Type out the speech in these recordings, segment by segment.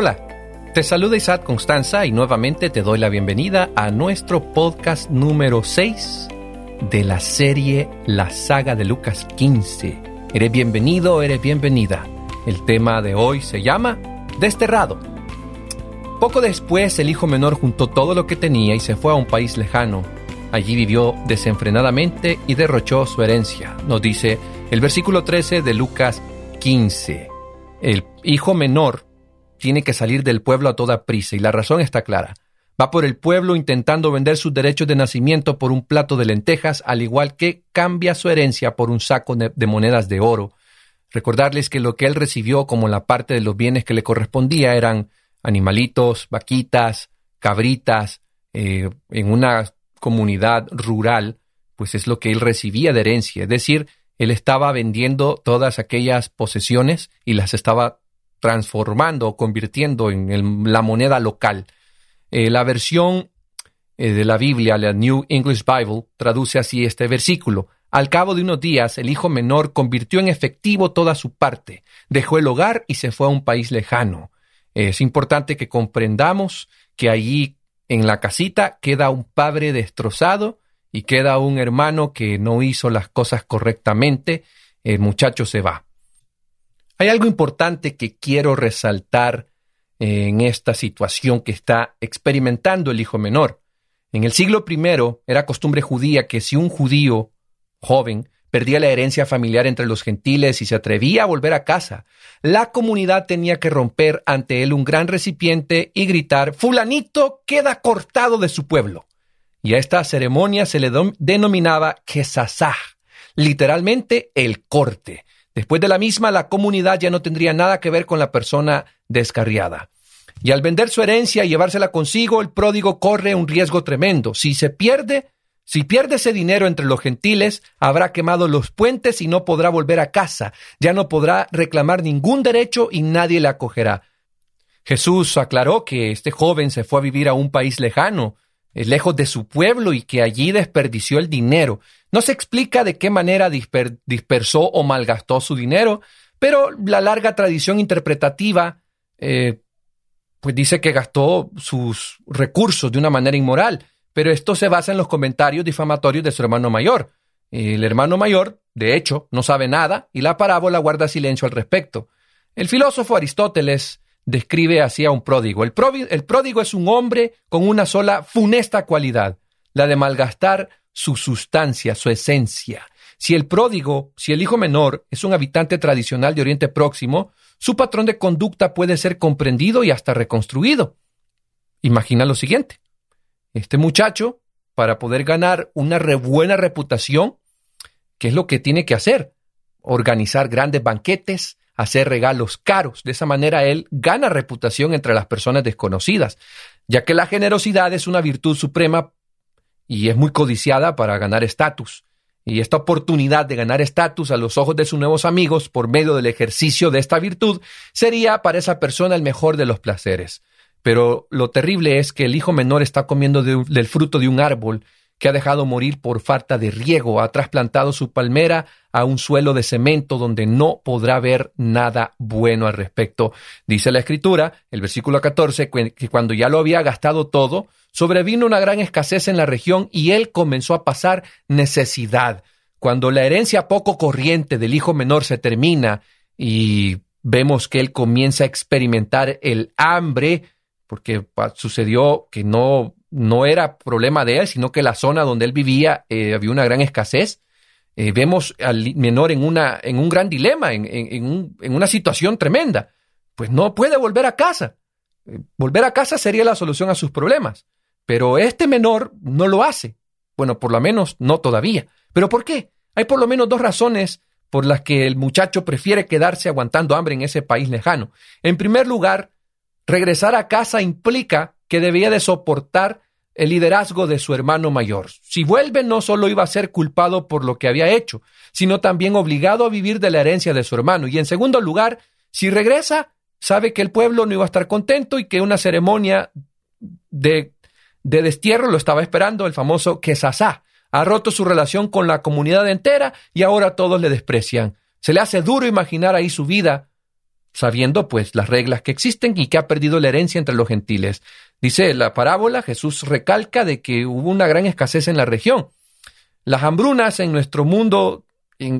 Hola, te saluda Isaac Constanza y nuevamente te doy la bienvenida a nuestro podcast número 6 de la serie La saga de Lucas 15. Eres bienvenido, eres bienvenida. El tema de hoy se llama Desterrado. Poco después el hijo menor juntó todo lo que tenía y se fue a un país lejano. Allí vivió desenfrenadamente y derrochó su herencia, nos dice el versículo 13 de Lucas 15. El hijo menor tiene que salir del pueblo a toda prisa y la razón está clara. Va por el pueblo intentando vender sus derechos de nacimiento por un plato de lentejas, al igual que cambia su herencia por un saco de monedas de oro. Recordarles que lo que él recibió como la parte de los bienes que le correspondía eran animalitos, vaquitas, cabritas, eh, en una comunidad rural, pues es lo que él recibía de herencia. Es decir, él estaba vendiendo todas aquellas posesiones y las estaba transformando convirtiendo en la moneda local. Eh, la versión eh, de la Biblia, la New English Bible, traduce así este versículo. Al cabo de unos días, el hijo menor convirtió en efectivo toda su parte, dejó el hogar y se fue a un país lejano. Es importante que comprendamos que allí en la casita queda un padre destrozado y queda un hermano que no hizo las cosas correctamente. El muchacho se va. Hay algo importante que quiero resaltar en esta situación que está experimentando el hijo menor. En el siglo I era costumbre judía que si un judío joven perdía la herencia familiar entre los gentiles y se atrevía a volver a casa, la comunidad tenía que romper ante él un gran recipiente y gritar Fulanito queda cortado de su pueblo. Y a esta ceremonia se le denominaba Kesasah, literalmente el corte, Después de la misma, la comunidad ya no tendría nada que ver con la persona descarriada. Y al vender su herencia y llevársela consigo, el pródigo corre un riesgo tremendo. Si se pierde, si pierde ese dinero entre los gentiles, habrá quemado los puentes y no podrá volver a casa. Ya no podrá reclamar ningún derecho y nadie le acogerá. Jesús aclaró que este joven se fue a vivir a un país lejano, eh, lejos de su pueblo y que allí desperdició el dinero. No se explica de qué manera dispersó o malgastó su dinero, pero la larga tradición interpretativa eh, pues dice que gastó sus recursos de una manera inmoral, pero esto se basa en los comentarios difamatorios de su hermano mayor. El hermano mayor, de hecho, no sabe nada y la parábola guarda silencio al respecto. El filósofo Aristóteles describe así a un pródigo. El, el pródigo es un hombre con una sola funesta cualidad, la de malgastar su sustancia, su esencia. Si el pródigo, si el hijo menor es un habitante tradicional de Oriente Próximo, su patrón de conducta puede ser comprendido y hasta reconstruido. Imagina lo siguiente. Este muchacho, para poder ganar una buena reputación, ¿qué es lo que tiene que hacer? Organizar grandes banquetes, hacer regalos caros. De esa manera él gana reputación entre las personas desconocidas, ya que la generosidad es una virtud suprema y es muy codiciada para ganar estatus. Y esta oportunidad de ganar estatus a los ojos de sus nuevos amigos por medio del ejercicio de esta virtud sería para esa persona el mejor de los placeres. Pero lo terrible es que el hijo menor está comiendo del fruto de un árbol que ha dejado morir por falta de riego, ha trasplantado su palmera a un suelo de cemento donde no podrá ver nada bueno al respecto. Dice la escritura, el versículo 14, que cuando ya lo había gastado todo, sobrevino una gran escasez en la región y él comenzó a pasar necesidad. Cuando la herencia poco corriente del hijo menor se termina y vemos que él comienza a experimentar el hambre, porque sucedió que no no era problema de él, sino que la zona donde él vivía eh, había una gran escasez. Eh, vemos al menor en, una, en un gran dilema, en, en, una situación tremenda. Pues no puede volver a casa. Eh, volver a casa sería la solución a sus problemas. Pero este menor no lo hace. Bueno, por lo menos no todavía. ¿Pero por qué? Hay por lo menos dos razones por las que el muchacho prefiere quedarse aguantando hambre en ese país lejano. En primer lugar, regresar a casa implica que debía de soportar el liderazgo de su hermano mayor. Si vuelve, no solo iba a ser culpado por lo que había hecho, sino también obligado a vivir de la herencia de su hermano. Y en segundo lugar, si regresa, sabe que el pueblo no iba a estar contento y que una ceremonia de, de destierro lo estaba esperando, el famoso Quesasá. Ha roto su relación con la comunidad entera y ahora todos le desprecian. Se le hace duro imaginar ahí su vida sabiendo pues las reglas que existen y que ha perdido la herencia entre los gentiles. Dice la parábola, Jesús recalca de que hubo una gran escasez en la región. Las hambrunas en nuestro mundo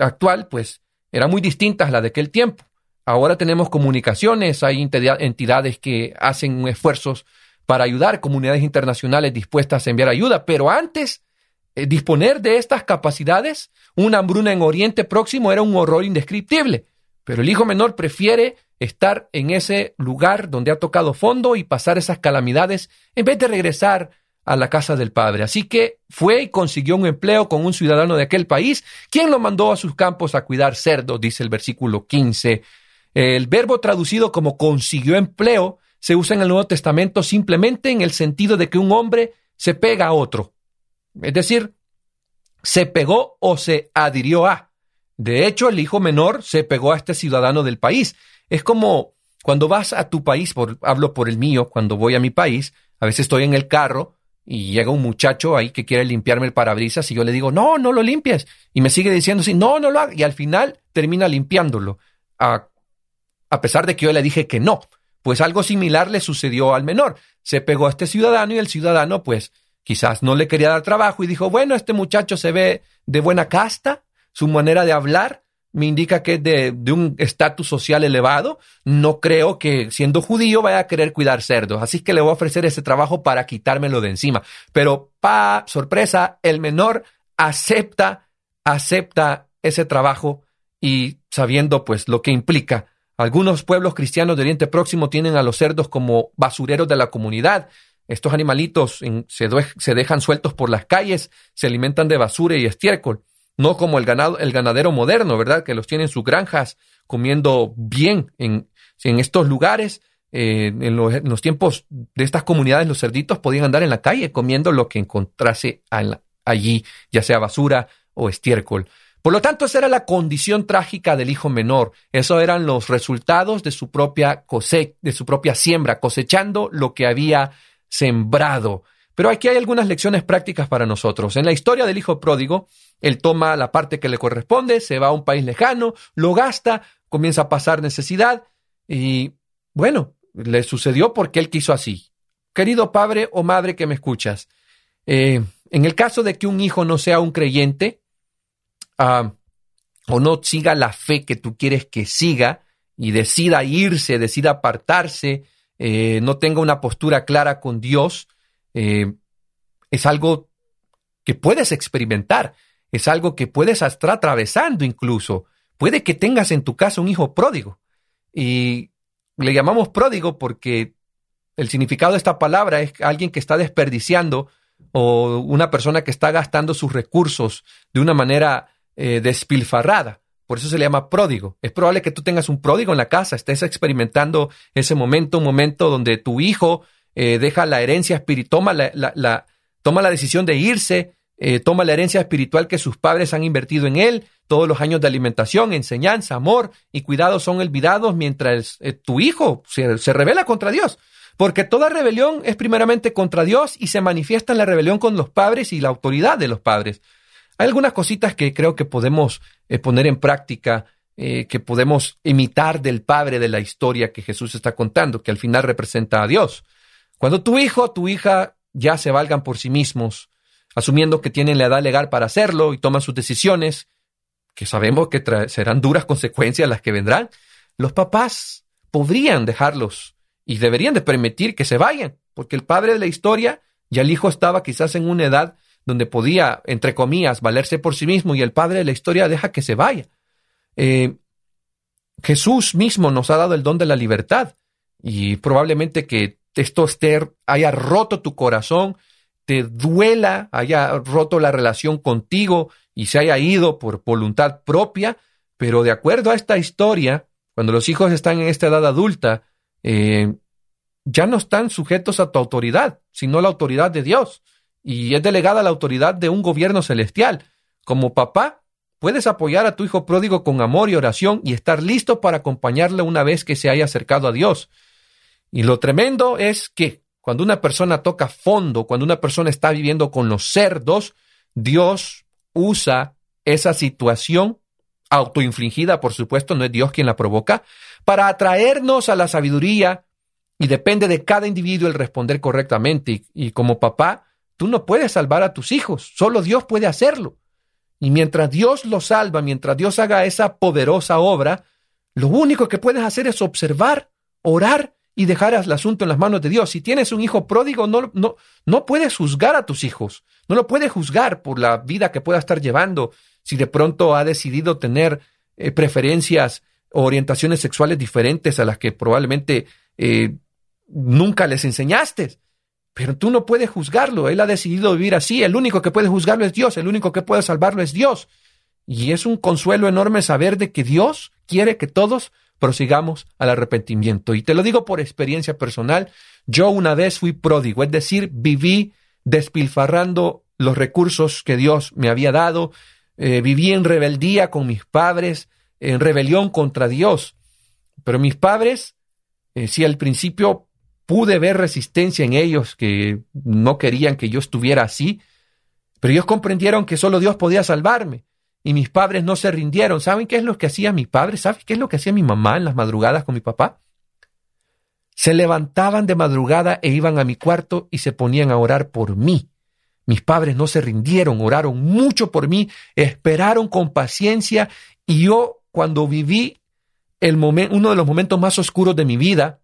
actual pues eran muy distintas a las de aquel tiempo. Ahora tenemos comunicaciones, hay entidades que hacen esfuerzos para ayudar, comunidades internacionales dispuestas a enviar ayuda, pero antes eh, disponer de estas capacidades, una hambruna en Oriente Próximo era un horror indescriptible, pero el hijo menor prefiere estar en ese lugar donde ha tocado fondo y pasar esas calamidades en vez de regresar a la casa del padre. Así que fue y consiguió un empleo con un ciudadano de aquel país, quien lo mandó a sus campos a cuidar cerdos, dice el versículo 15. El verbo traducido como consiguió empleo se usa en el Nuevo Testamento simplemente en el sentido de que un hombre se pega a otro. Es decir, se pegó o se adhirió a. De hecho, el hijo menor se pegó a este ciudadano del país. Es como cuando vas a tu país, por, hablo por el mío, cuando voy a mi país, a veces estoy en el carro y llega un muchacho ahí que quiere limpiarme el parabrisas y yo le digo, no, no lo limpies. Y me sigue diciendo así, no, no lo hagas. Y al final termina limpiándolo, a, a pesar de que yo le dije que no. Pues algo similar le sucedió al menor. Se pegó a este ciudadano y el ciudadano, pues, quizás no le quería dar trabajo y dijo, bueno, este muchacho se ve de buena casta, su manera de hablar me indica que es de, un estatus social elevado. No creo que siendo judío vaya a querer cuidar cerdos. Así que le voy a ofrecer ese trabajo para quitármelo de encima. Pero, pa, sorpresa, el menor acepta, acepta ese trabajo y sabiendo pues lo que implica. Algunos pueblos cristianos de Oriente Próximo tienen a los cerdos como basureros de la comunidad. Estos animalitos se dejan sueltos por las calles, se alimentan de basura y estiércol no como el, ganado, el ganadero moderno, ¿verdad? Que los tiene en sus granjas comiendo bien en, en estos lugares. Eh, en, los, tiempos de estas comunidades, los cerditos podían andar en la calle comiendo lo que encontrase allí, ya sea basura o estiércol. Por lo tanto, esa era la condición trágica del hijo menor. Eso eran los resultados de su propia cosecha, de su propia siembra, cosechando lo que había sembrado. Pero aquí hay algunas lecciones prácticas para nosotros. En la historia del hijo pródigo, él toma la parte que le corresponde, se va a un país lejano, lo gasta, comienza a pasar necesidad y, bueno, le sucedió porque él quiso así. Querido padre o madre que me escuchas, eh, en el caso de que un hijo no sea un creyente ah, o no siga la fe que tú quieres que siga y decida irse, decida apartarse, eh, no tenga una postura clara con Dios, eh, es algo que puedes experimentar, es algo que puedes estar atravesando incluso. Puede que tengas en tu casa un hijo pródigo. Y le llamamos pródigo porque el significado de esta palabra es alguien que está desperdiciando o una persona que está gastando sus recursos de una manera eh, despilfarrada. Por eso se le llama pródigo. Es probable que tú tengas un pródigo en la casa, estés experimentando ese momento, un momento donde tu hijo eh, deja la herencia espiritual, toma la, toma la decisión de irse, eh, toma la herencia espiritual que sus padres han invertido en él, todos los años de alimentación, enseñanza, amor y cuidado son olvidados mientras eh, tu hijo se, revela contra Dios. Porque toda rebelión es primeramente contra Dios y se manifiesta en la rebelión con los padres y la autoridad de los padres. Hay algunas cositas que creo que podemos poner en práctica, que podemos imitar del padre de la historia que Jesús está contando, que al final representa a Dios. Cuando tu hijo o tu hija ya se valgan por sí mismos, asumiendo que tienen la edad legal para hacerlo y toman sus decisiones, que sabemos que serán duras consecuencias las que vendrán, los papás podrían dejarlos y deberían de permitir que se vayan, porque el padre de la historia ya el hijo estaba quizás en una edad donde podía, entre comillas, valerse por sí mismo y el padre de la historia deja que se vaya. Eh, Jesús mismo nos ha dado el don de la libertad y probablemente que esto haya roto tu corazón, te duela, haya roto la relación contigo y se haya ido por voluntad propia, pero de acuerdo a esta historia, cuando los hijos están en esta edad adulta, eh, ya no están sujetos a tu autoridad, sino a la autoridad de Dios. Y es delegada la autoridad de un gobierno celestial. Como papá, puedes apoyar a tu hijo pródigo con amor y oración y estar listo para acompañarle una vez que se haya acercado a Dios. Y lo tremendo es que cuando una persona toca fondo, cuando una persona está viviendo con los cerdos, Dios usa esa situación autoinfligida, por supuesto, no es Dios quien la provoca, para atraernos a la sabiduría y depende de cada individuo el responder correctamente. Y, como papá, tú no puedes salvar a tus hijos, solo Dios puede hacerlo. Y mientras Dios los salva, mientras Dios haga esa poderosa obra, lo único que puedes hacer es observar, orar y dejar el asunto en las manos de Dios. Si tienes un hijo pródigo, no, no, no puedes juzgar a tus hijos, no lo puedes juzgar por la vida que pueda estar llevando, si de pronto ha decidido tener eh, preferencias o orientaciones sexuales diferentes a las que probablemente eh, nunca les enseñaste. Pero tú no puedes juzgarlo, él ha decidido vivir así, el único que puede juzgarlo es Dios, el único que puede salvarlo es Dios. Y es un consuelo enorme saber de que Dios quiere que todos prosigamos al arrepentimiento. Y te lo digo por experiencia personal, yo una vez fui pródigo, es decir, viví despilfarrando los recursos que Dios me había dado, eh, viví en rebeldía con mis padres, en rebelión contra Dios. Pero mis padres, eh, si al principio pude ver resistencia en ellos, que no querían que yo estuviera así, pero ellos comprendieron que solo Dios podía salvarme. Y mis padres no se rindieron. ¿Saben qué es lo que hacía mi padre? ¿Saben qué es lo que hacía mi mamá en las madrugadas con mi papá? Se levantaban de madrugada e iban a mi cuarto y se ponían a orar por mí. Mis padres no se rindieron, oraron mucho por mí, esperaron con paciencia y yo cuando viví el uno de los momentos más oscuros de mi vida,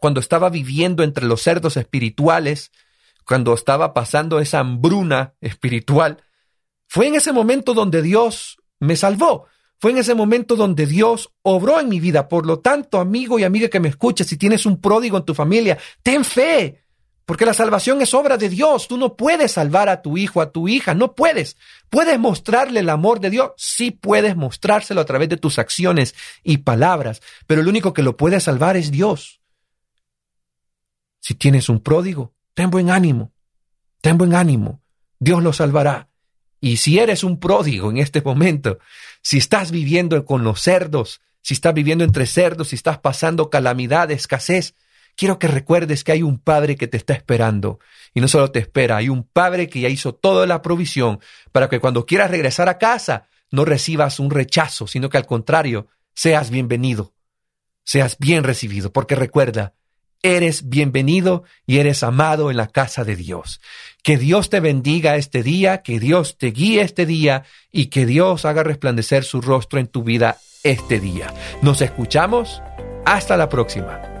cuando estaba viviendo entre los cerdos espirituales, cuando estaba pasando esa hambruna espiritual, fue en ese momento donde Dios me salvó. Fue en ese momento donde Dios obró en mi vida. Por lo tanto, amigo y amiga que me escuches, si tienes un pródigo en tu familia, ten fe. Porque la salvación es obra de Dios. Tú no puedes salvar a tu hijo, a tu hija. No puedes. ¿Puedes mostrarle el amor de Dios? Sí puedes mostrárselo a través de tus acciones y palabras. Pero el único que lo puede salvar es Dios. Si tienes un pródigo, ten buen ánimo. Ten buen ánimo. Dios lo salvará. Y si eres un pródigo en este momento, si estás viviendo con los cerdos, si estás viviendo entre cerdos, si estás pasando calamidad, escasez, quiero que recuerdes que hay un Padre que te está esperando. Y no solo te espera, hay un Padre que ya hizo toda la provisión para que cuando quieras regresar a casa no recibas un rechazo, sino que al contrario, seas bienvenido, seas bien recibido, porque recuerda, eres bienvenido y eres amado en la casa de Dios. Que Dios te bendiga este día, que Dios te guíe este día y que Dios haga resplandecer su rostro en tu vida este día. Nos escuchamos. Hasta la próxima.